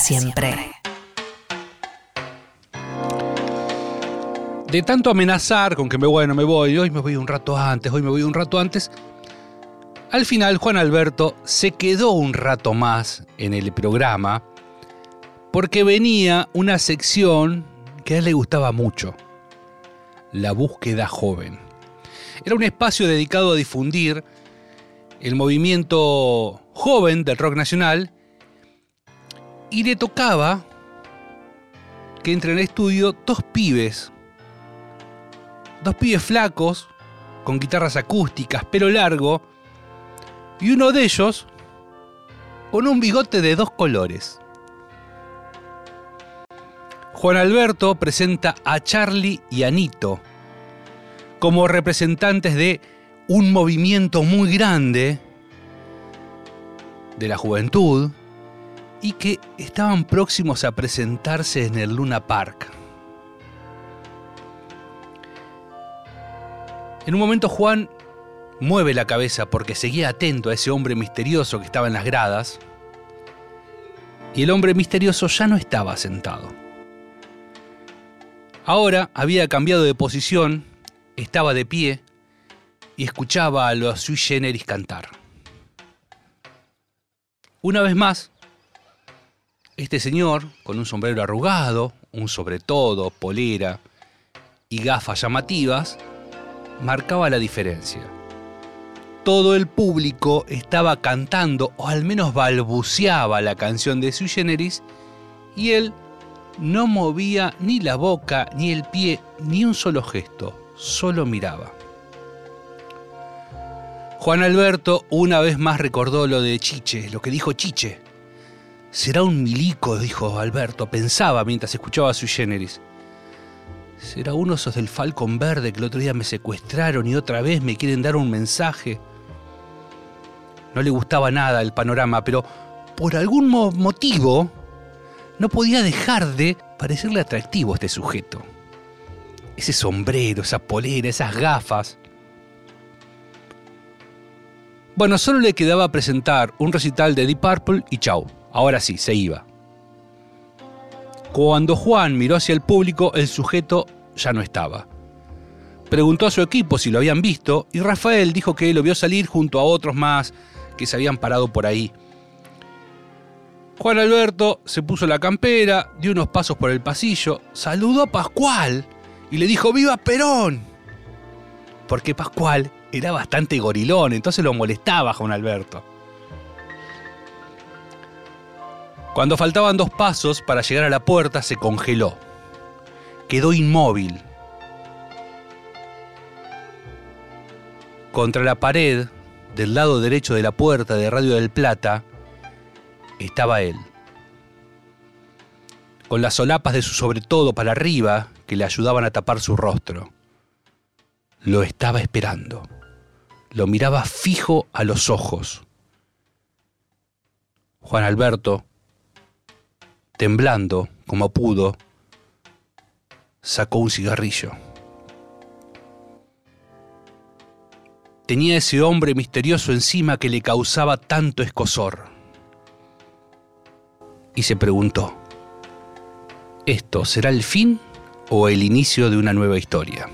Siempre. De tanto amenazar con que me voy, no me voy, hoy me voy un rato antes, hoy me voy un rato antes, al final Juan Alberto se quedó un rato más en el programa porque venía una sección que a él le gustaba mucho, la búsqueda joven. Era un espacio dedicado a difundir el movimiento joven del rock nacional y le tocaba que entre en el estudio dos pibes, dos pibes flacos, con guitarras acústicas, pelo largo, y uno de ellos con un bigote de dos colores. Juan Alberto presenta a Charlie y a Nito como representantes de un movimiento muy grande de la juventud y que estaban próximos a presentarse en el Luna Park. En un momento Juan mueve la cabeza porque seguía atento a ese hombre misterioso que estaba en las gradas y el hombre misterioso ya no estaba sentado. Ahora había cambiado de posición, estaba de pie y escuchaba a los sui generis cantar. Una vez más, este señor, con un sombrero arrugado, un sobretodo, polera y gafas llamativas, marcaba la diferencia. Todo el público estaba cantando, o al menos balbuceaba la canción de Sui Generis, y él no movía ni la boca, ni el pie, ni un solo gesto, solo miraba. Juan Alberto una vez más recordó lo de Chiche, lo que dijo Chiche. Será un milico, dijo Alberto, pensaba mientras escuchaba a Sui Generis. Será uno esos del Falcon Verde que el otro día me secuestraron y otra vez me quieren dar un mensaje. No le gustaba nada el panorama, pero por algún mo- motivo no podía dejar de parecerle atractivo a este sujeto. Ese sombrero, esa polera, esas gafas. Bueno, solo le quedaba presentar un recital de Deep Purple y chau. Ahora sí, se iba. Cuando Juan miró hacia el público, el sujeto ya no estaba. Preguntó a su equipo si lo habían visto y Rafael dijo que lo vio salir junto a otros más que se habían parado por ahí. Juan Alberto se puso la campera, dio unos pasos por el pasillo, saludó a Pascual y le dijo ¡Viva Perón! Porque Pascual era bastante gorilón, entonces lo molestaba Juan Alberto. Cuando faltaban dos pasos para llegar a la puerta, se congeló. Quedó inmóvil. Contra la pared, del lado derecho de la puerta de Radio del Plata, estaba él. Con las solapas de su sobretodo para arriba que le ayudaban a tapar su rostro. Lo estaba esperando. Lo miraba fijo a los ojos. Juan Alberto, temblando como pudo, sacó un cigarrillo. Tenía ese hombre misterioso encima que le causaba tanto escosor. Y se preguntó, ¿esto será el fin o el inicio de una nueva historia?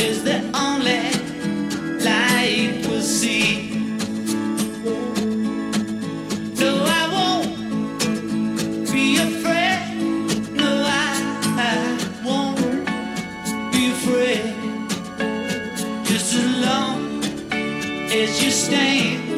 is the only light we see. No, I won't be afraid. No, I, won't be afraid. Just as long as you stand.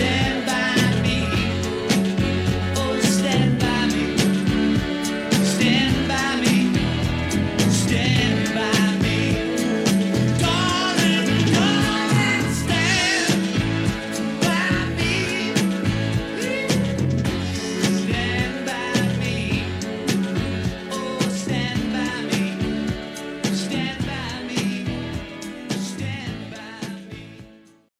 stand.